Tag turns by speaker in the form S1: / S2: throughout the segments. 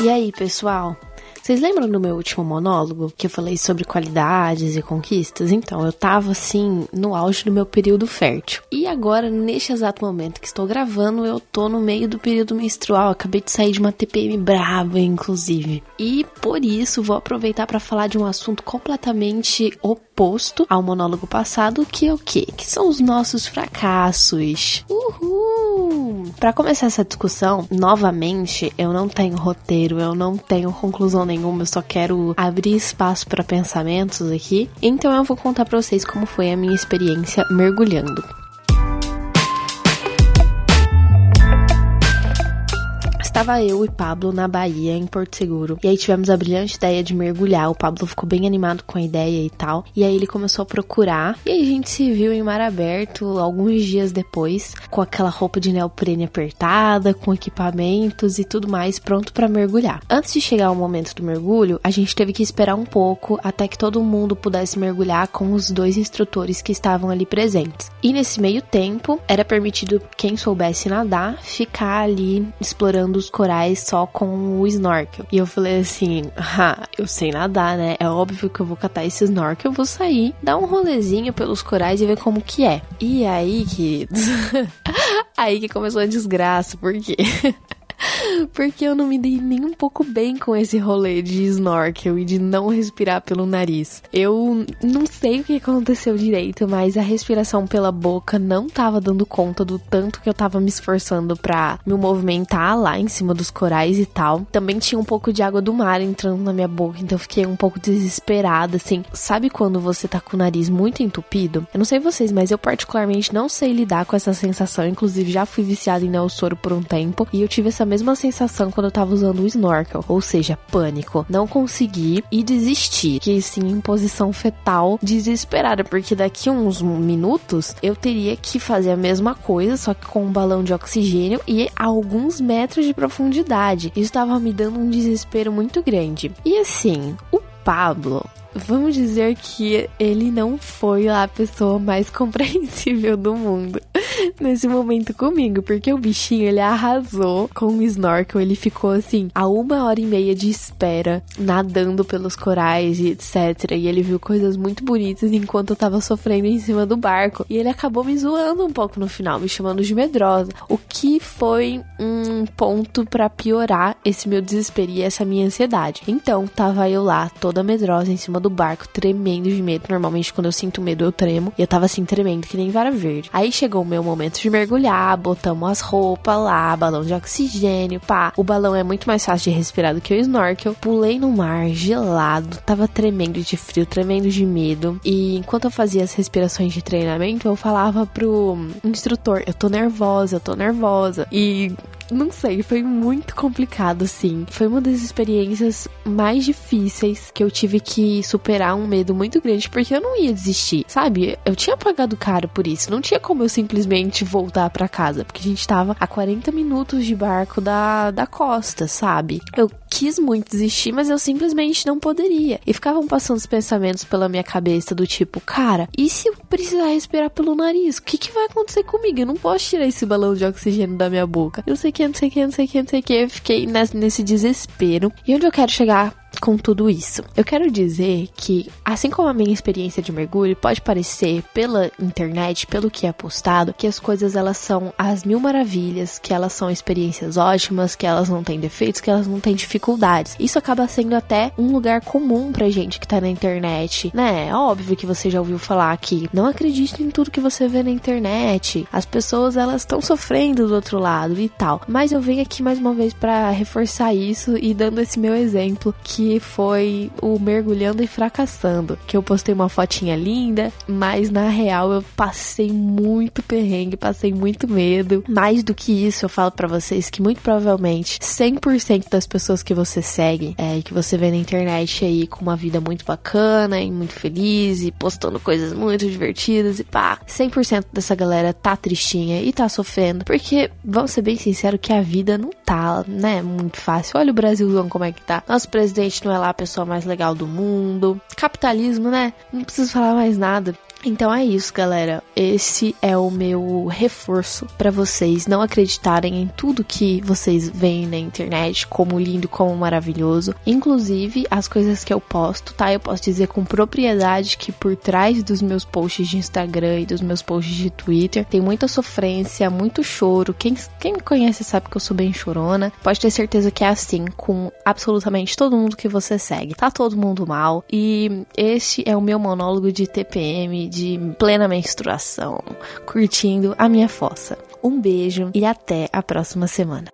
S1: E aí, pessoal? Vocês lembram do meu último monólogo que eu falei sobre qualidades e conquistas? Então, eu tava assim no auge do meu período fértil. E agora, neste exato momento que estou gravando, eu tô no meio do período menstrual. Acabei de sair de uma TPM brava, inclusive. E por isso vou aproveitar para falar de um assunto completamente oposto ao monólogo passado, que é o quê? Que são os nossos fracassos. Uhul! Para começar essa discussão, novamente, eu não tenho roteiro, eu não tenho conclusão nenhuma, eu só quero abrir espaço para pensamentos aqui. Então eu vou contar para vocês como foi a minha experiência mergulhando. Estava eu e Pablo na Bahia, em Porto Seguro. E aí tivemos a brilhante ideia de mergulhar. O Pablo ficou bem animado com a ideia e tal. E aí ele começou a procurar. E aí a gente se viu em mar aberto alguns dias depois, com aquela roupa de neoprene apertada, com equipamentos e tudo mais, pronto para mergulhar. Antes de chegar ao momento do mergulho, a gente teve que esperar um pouco até que todo mundo pudesse mergulhar com os dois instrutores que estavam ali presentes. E nesse meio tempo, era permitido quem soubesse nadar ficar ali explorando os corais só com o snorkel. E eu falei assim: ah, eu sei nadar, né? É óbvio que eu vou catar esse snorkel, eu vou sair, dar um rolezinho pelos corais e ver como que é. E aí, queridos, aí que começou a desgraça, porque porque eu não me dei nem um pouco bem com esse rolê de snorkel e de não respirar pelo nariz. Eu não sei o que aconteceu direito, mas a respiração pela boca não tava dando conta do tanto que eu tava me esforçando para me movimentar lá em cima dos corais e tal. Também tinha um pouco de água do mar entrando na minha boca, então eu fiquei um pouco desesperada, assim. Sabe quando você tá com o nariz muito entupido? Eu não sei vocês, mas eu particularmente não sei lidar com essa sensação. Inclusive, já fui viciada em neossoro por um tempo e eu tive essa mesma sensação quando eu tava usando o snorkel, ou seja, pânico. Não consegui e desisti. Que sim, em posição fetal, desesperada, porque daqui uns minutos eu teria que fazer a mesma coisa, só que com um balão de oxigênio e alguns metros de profundidade. Isso estava me dando um desespero muito grande. E assim, o Pablo, vamos dizer que ele não foi a pessoa mais compreensível do mundo nesse momento comigo, porque o bichinho ele arrasou com o snorkel, ele ficou assim a uma hora e meia de espera, nadando pelos corais e etc. E ele viu coisas muito bonitas enquanto eu tava sofrendo em cima do barco. E ele acabou me zoando um pouco no final, me chamando de medrosa, o que foi um ponto para piorar esse meu desespero e essa minha ansiedade. Então, tava eu lá, toda medrosa em cima do barco, tremendo de medo. Normalmente, quando eu sinto medo, eu tremo. E eu tava assim, tremendo, que nem vara verde. Aí chegou o meu momento de mergulhar, botamos as roupas lá, balão de oxigênio, pá. O balão é muito mais fácil de respirar do que o snorkel. Pulei no mar, gelado, tava tremendo de frio, tremendo de medo. E enquanto eu fazia as respirações de treinamento, eu falava pro instrutor: Eu tô nervosa, eu tô nervosa. E não sei, foi muito complicado, assim. Foi uma das experiências mais difíceis que eu tive que superar um medo muito grande, porque eu não ia desistir, sabe? Eu tinha pagado caro por isso, não tinha como eu simplesmente voltar para casa, porque a gente tava a 40 minutos de barco da, da costa, sabe? Eu quis muito desistir, mas eu simplesmente não poderia. E ficavam passando os pensamentos pela minha cabeça do tipo, cara, e se eu precisar respirar pelo nariz? O que, que vai acontecer comigo? Eu não posso tirar esse balão de oxigênio da minha boca. Eu sei que, não sei que, não sei que, não sei que. Eu fiquei nesse desespero. E onde eu quero chegar com tudo isso? Eu quero dizer que, assim como a minha experiência de mergulho pode parecer pela internet, pelo que é postado, que as coisas elas são as mil maravilhas, que elas são experiências ótimas, que elas não têm defeitos, que elas não têm dificuldades. Isso acaba sendo até um lugar comum pra gente que tá na internet, né? É óbvio que você já ouviu falar que não acredite em tudo que você vê na internet. As pessoas elas estão sofrendo do outro lado e tal. Mas eu venho aqui mais uma vez para reforçar isso e dando esse meu exemplo que que foi o mergulhando e fracassando, que eu postei uma fotinha linda, mas na real eu passei muito perrengue, passei muito medo. Mais do que isso, eu falo para vocês que muito provavelmente 100% das pessoas que você segue, é, que você vê na internet aí com uma vida muito bacana e muito feliz e postando coisas muito divertidas e pá, 100% dessa galera tá tristinha e tá sofrendo, porque vamos ser bem sinceros que a vida não tá, né, muito fácil. Olha o Brasilzão como é que tá. Nosso presidente não é lá a pessoa mais legal do mundo. Capitalismo, né? Não preciso falar mais nada. Então é isso, galera. Esse é o meu reforço para vocês não acreditarem em tudo que vocês veem na internet como lindo, como maravilhoso. Inclusive as coisas que eu posto, tá? Eu posso dizer com propriedade que por trás dos meus posts de Instagram e dos meus posts de Twitter tem muita sofrência, muito choro. Quem, quem me conhece sabe que eu sou bem chorona. Pode ter certeza que é assim com absolutamente todo mundo que você segue. Tá todo mundo mal. E este é o meu monólogo de TPM de plena menstruação, curtindo a minha fossa. Um beijo e até a próxima semana.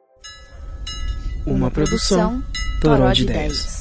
S2: Uma produção Toró de 10.